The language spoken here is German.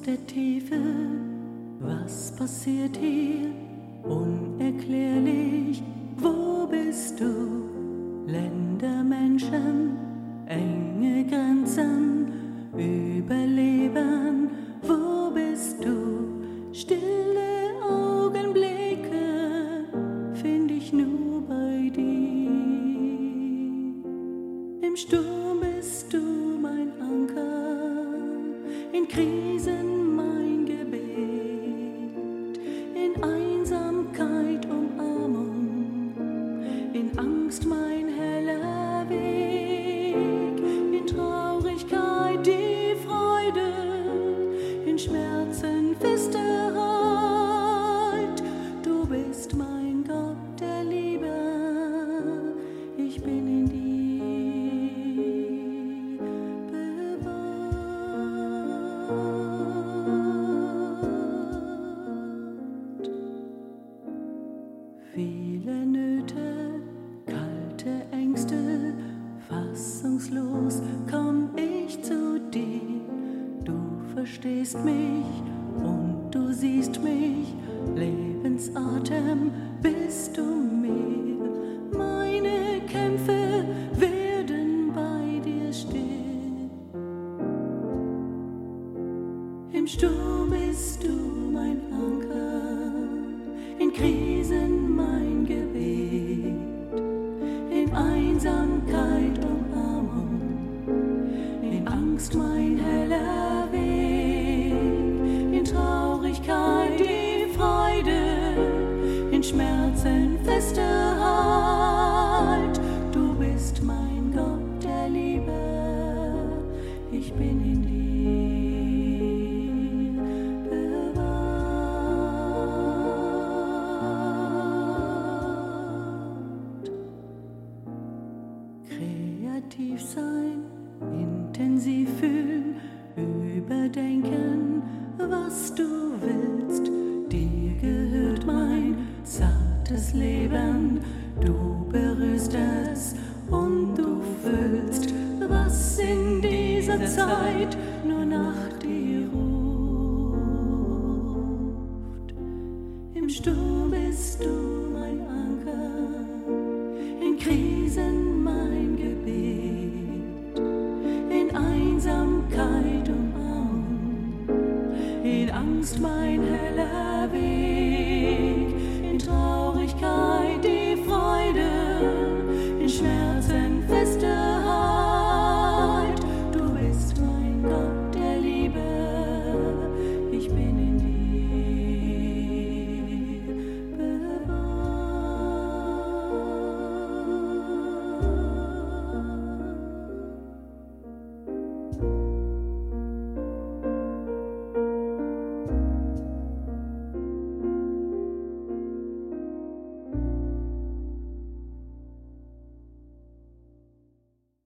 der Tiefe, was passiert hier? Unerklärlich, wo bist du? Länder, Menschen, enge Grenzen, Überleben, wo bist du? Stille Augenblicke finde ich nur bei dir. Im Sturm bist du mein Anker, in Krisen Mein heller Weg, in Traurigkeit die Freude, in Schmerzen feste. Du bist mein Gott der Liebe, ich bin in dir. Viele Nöte, kalte Ängste, fassungslos komm ich zu dir. Du verstehst mich und du siehst mich, Lebensatem bist du mir. Meine Kämpfe werden bei dir still. Im Sturm bist du mein Anker, in Krisen in Schmerzen feste Halt. Du bist mein Gott der Liebe, ich bin in dir. Kreativ sein, intensiv fühlen, überdenken, Leben, du berührst es und du füllst, was in dieser Zeit nur nach dir ruft. Im Sturm bist du mein Anker, in Krisen mein Gebet, in Einsamkeit Umarmung, in Angst mein heller Weg, Podcast.